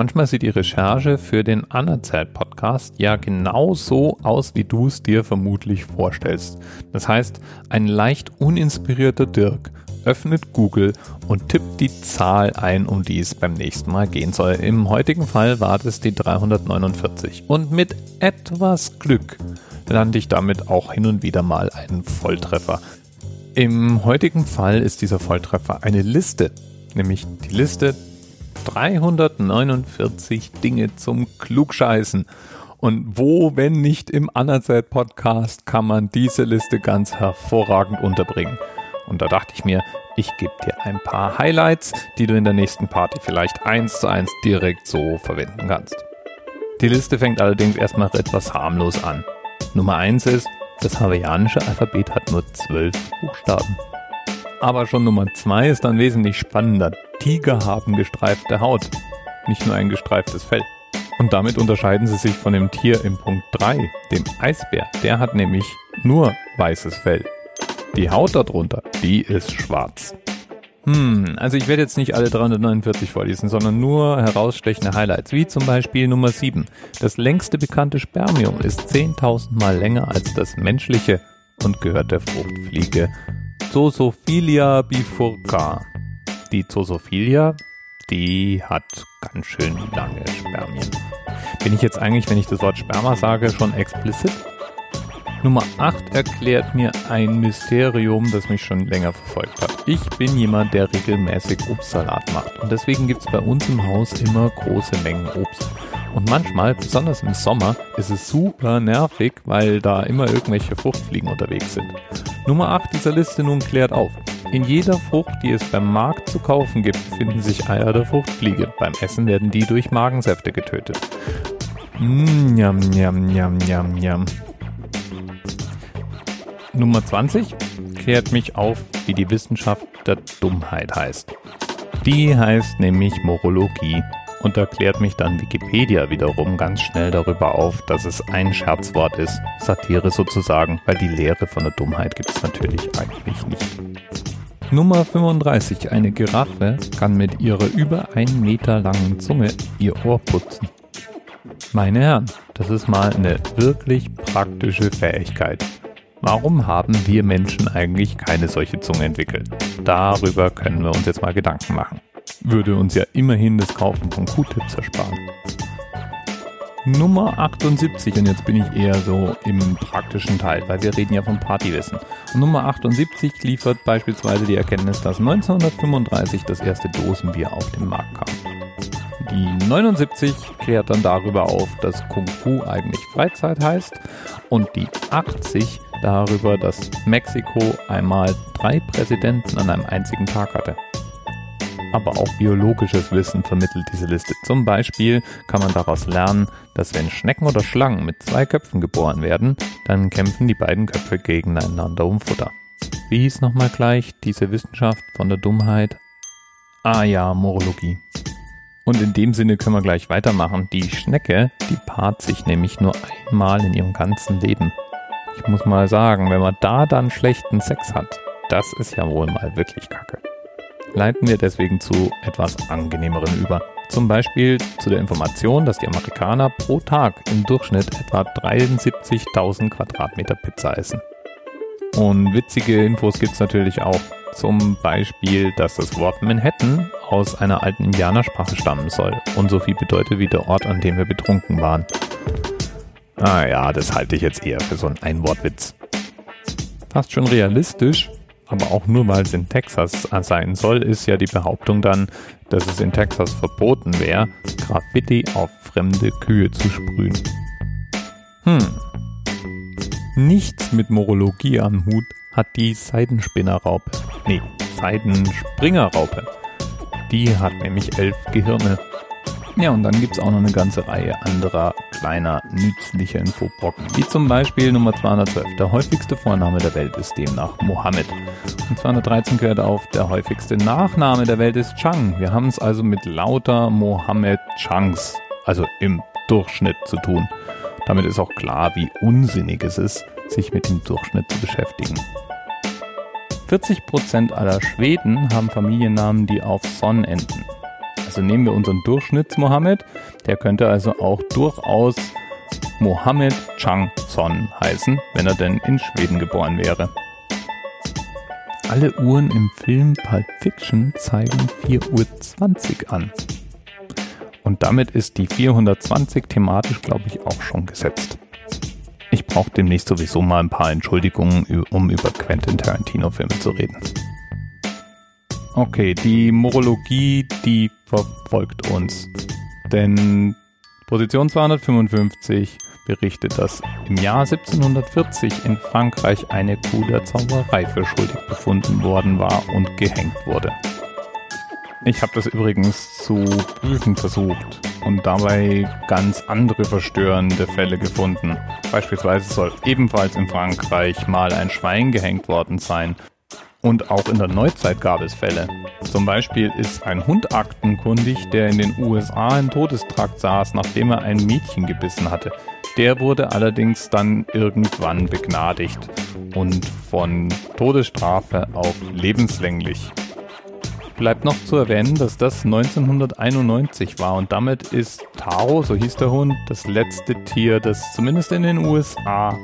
Manchmal sieht die Recherche für den Anerzählt-Podcast ja genau so aus, wie du es dir vermutlich vorstellst. Das heißt, ein leicht uninspirierter Dirk öffnet Google und tippt die Zahl ein, um die es beim nächsten Mal gehen soll. Im heutigen Fall war das die 349. Und mit etwas Glück lande ich damit auch hin und wieder mal einen Volltreffer. Im heutigen Fall ist dieser Volltreffer eine Liste, nämlich die Liste 349 Dinge zum Klugscheißen. Und wo, wenn nicht im Anerzeit Podcast, kann man diese Liste ganz hervorragend unterbringen. Und da dachte ich mir, ich gebe dir ein paar Highlights, die du in der nächsten Party vielleicht eins zu eins direkt so verwenden kannst. Die Liste fängt allerdings erstmal etwas harmlos an. Nummer eins ist, das hawaiianische Alphabet hat nur zwölf Buchstaben. Aber schon Nummer zwei ist dann wesentlich spannender. Tiger haben gestreifte Haut, nicht nur ein gestreiftes Fell. Und damit unterscheiden sie sich von dem Tier im Punkt 3, dem Eisbär. Der hat nämlich nur weißes Fell. Die Haut darunter, die ist schwarz. Hm, also ich werde jetzt nicht alle 349 vorlesen, sondern nur herausstechende Highlights, wie zum Beispiel Nummer 7. Das längste bekannte Spermium ist 10.000 Mal länger als das menschliche und gehört der Fruchtfliege Zosophilia bifurca. Die Zosophilia, die hat ganz schön lange Spermien. Bin ich jetzt eigentlich, wenn ich das Wort Sperma sage, schon explizit? Nummer 8 erklärt mir ein Mysterium, das mich schon länger verfolgt hat. Ich bin jemand, der regelmäßig Obstsalat macht und deswegen gibt es bei uns im Haus immer große Mengen Obst. Und manchmal, besonders im Sommer, ist es super nervig, weil da immer irgendwelche Fruchtfliegen unterwegs sind. Nummer 8 dieser Liste nun klärt auf. In jeder Frucht, die es beim Markt zu kaufen gibt, finden sich Eier der Fruchtfliege. Beim Essen werden die durch Magensäfte getötet. Mmm, njam, njam, njam, njam, njam. Nummer 20 klärt mich auf, wie die Wissenschaft der Dummheit heißt. Die heißt nämlich Morologie und erklärt mich dann Wikipedia wiederum ganz schnell darüber auf, dass es ein Scherzwort ist, Satire sozusagen, weil die Lehre von der Dummheit gibt es natürlich eigentlich nicht. Nummer 35. Eine Giraffe kann mit ihrer über ein Meter langen Zunge ihr Ohr putzen. Meine Herren, das ist mal eine wirklich praktische Fähigkeit. Warum haben wir Menschen eigentlich keine solche Zunge entwickelt? Darüber können wir uns jetzt mal Gedanken machen. Würde uns ja immerhin das Kaufen von Q-Tips ersparen. Nummer 78 und jetzt bin ich eher so im praktischen Teil, weil wir reden ja von Partywissen. Und Nummer 78 liefert beispielsweise die Erkenntnis, dass 1935 das erste Dosenbier auf den Markt kam. Die 79 klärt dann darüber auf, dass Kung Fu eigentlich Freizeit heißt und die 80 darüber, dass Mexiko einmal drei Präsidenten an einem einzigen Tag hatte. Aber auch biologisches Wissen vermittelt diese Liste. Zum Beispiel kann man daraus lernen, dass wenn Schnecken oder Schlangen mit zwei Köpfen geboren werden, dann kämpfen die beiden Köpfe gegeneinander um Futter. Wie hieß nochmal gleich diese Wissenschaft von der Dummheit? Ah ja, Morologie. Und in dem Sinne können wir gleich weitermachen. Die Schnecke, die paart sich nämlich nur einmal in ihrem ganzen Leben. Ich muss mal sagen, wenn man da dann schlechten Sex hat, das ist ja wohl mal wirklich kacke. Leiten wir deswegen zu etwas angenehmerem über. Zum Beispiel zu der Information, dass die Amerikaner pro Tag im Durchschnitt etwa 73.000 Quadratmeter Pizza essen. Und witzige Infos gibt es natürlich auch. Zum Beispiel, dass das Wort Manhattan aus einer alten Indianersprache stammen soll und so viel bedeutet wie der Ort, an dem wir betrunken waren. Ah ja, das halte ich jetzt eher für so einen Einwortwitz. Fast schon realistisch, aber auch nur weil es in Texas sein soll, ist ja die Behauptung dann, dass es in Texas verboten wäre, Graffiti auf fremde Kühe zu sprühen. Hm. Nichts mit Morologie am Hut hat die Seidenspinnerraupe. Nee, Seidenspringerraupe. Die hat nämlich elf Gehirne. Ja, und dann gibt es auch noch eine ganze Reihe anderer kleiner, nützlicher Infobrocken, wie zum Beispiel Nummer 212. Der häufigste Vorname der Welt ist demnach Mohammed. Und 213 gehört auf, der häufigste Nachname der Welt ist Chang. Wir haben es also mit lauter Mohammed Changs, also im Durchschnitt zu tun. Damit ist auch klar, wie unsinnig es ist, sich mit dem Durchschnitt zu beschäftigen. 40% aller Schweden haben Familiennamen, die auf Son enden. Also nehmen wir unseren Durchschnitts-Mohammed, der könnte also auch durchaus Mohammed Chang Son heißen, wenn er denn in Schweden geboren wäre. Alle Uhren im Film Pulp Fiction zeigen 4.20 Uhr an. Und damit ist die 420 thematisch, glaube ich, auch schon gesetzt. Ich brauche demnächst sowieso mal ein paar Entschuldigungen, um über Quentin Tarantino-Filme zu reden. Okay, die Morologie, die verfolgt uns. Denn Position 255 berichtet, dass im Jahr 1740 in Frankreich eine Kuh der Zauberei für schuldig befunden worden war und gehängt wurde. Ich habe das übrigens zu prüfen versucht und dabei ganz andere verstörende Fälle gefunden. Beispielsweise soll ebenfalls in Frankreich mal ein Schwein gehängt worden sein. Und auch in der Neuzeit gab es Fälle. Zum Beispiel ist ein Hund aktenkundig, der in den USA im Todestrakt saß, nachdem er ein Mädchen gebissen hatte. Der wurde allerdings dann irgendwann begnadigt und von Todesstrafe auf lebenslänglich bleibt noch zu erwähnen, dass das 1991 war und damit ist Taro, so hieß der Hund, das letzte Tier, das zumindest in den USA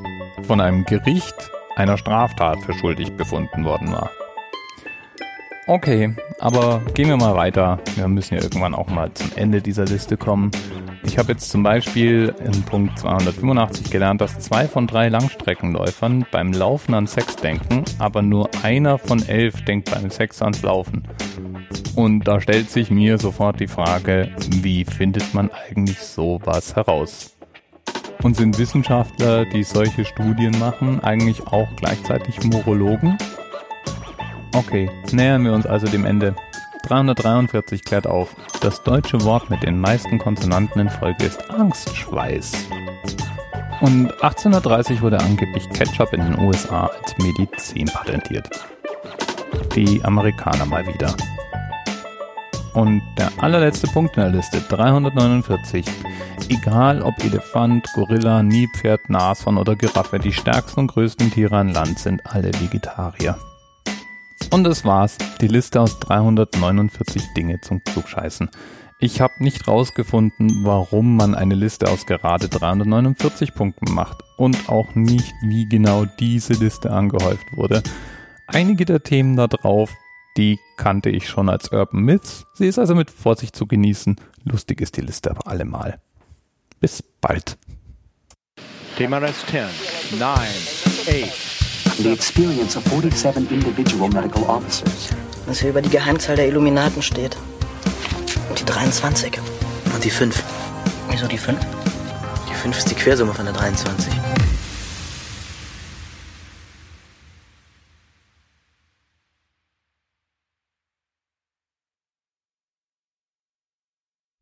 von einem Gericht einer Straftat für schuldig befunden worden war. Okay, aber gehen wir mal weiter. Wir müssen ja irgendwann auch mal zum Ende dieser Liste kommen. Ich habe jetzt zum Beispiel in Punkt 285 gelernt, dass zwei von drei Langstreckenläufern beim Laufen an Sex denken, aber nur einer von elf denkt beim Sex ans Laufen. Und da stellt sich mir sofort die Frage, wie findet man eigentlich sowas heraus? Und sind Wissenschaftler, die solche Studien machen, eigentlich auch gleichzeitig Morologen? Okay, nähern wir uns also dem Ende. 343 klärt auf, das deutsche Wort mit den meisten Konsonanten in Folge ist Angstschweiß. Und 1830 wurde angeblich Ketchup in den USA als Medizin patentiert. Die Amerikaner mal wieder. Und der allerletzte Punkt in der Liste, 349. Egal ob Elefant, Gorilla, Nilpferd, Nashorn oder Giraffe, die stärksten und größten Tiere an Land sind alle Vegetarier. Und das war's, die Liste aus 349 Dinge zum Klugscheißen. Ich habe nicht rausgefunden, warum man eine Liste aus gerade 349 Punkten macht und auch nicht, wie genau diese Liste angehäuft wurde. Einige der Themen da drauf, die kannte ich schon als Urban Myths. Sie ist also mit Vorsicht zu genießen. Lustig ist die Liste aber allemal. Bis bald. Thema Rest 10, 9, 8, the experience of 47 individual medical officers. Was hier über die Geheimzahl der Illuminaten steht. Und die 23. Und die 5. Wieso die 5? Die 5 ist die Quersumme von der 23.